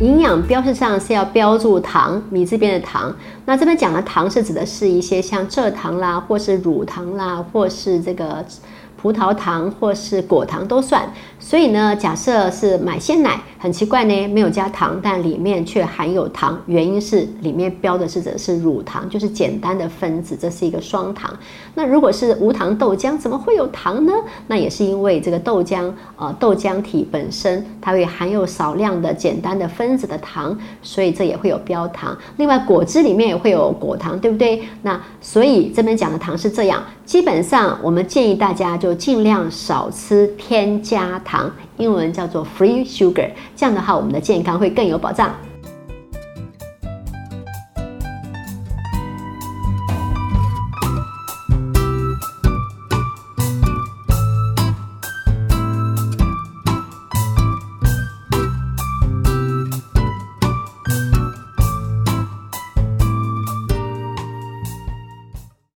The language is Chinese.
营养标识上是要标注糖，米这边的糖。那这边讲的糖是指的是一些像蔗糖啦，或是乳糖啦，或是这个。葡萄糖或是果糖都算，所以呢，假设是买鲜奶，很奇怪呢，没有加糖，但里面却含有糖，原因是里面标的是的是乳糖，就是简单的分子，这是一个双糖。那如果是无糖豆浆，怎么会有糖呢？那也是因为这个豆浆，呃，豆浆体本身它会含有少量的简单的分子的糖，所以这也会有标糖。另外，果汁里面也会有果糖，对不对？那所以这边讲的糖是这样，基本上我们建议大家就。就尽量少吃添加糖，英文叫做 free sugar。这样的话，我们的健康会更有保障。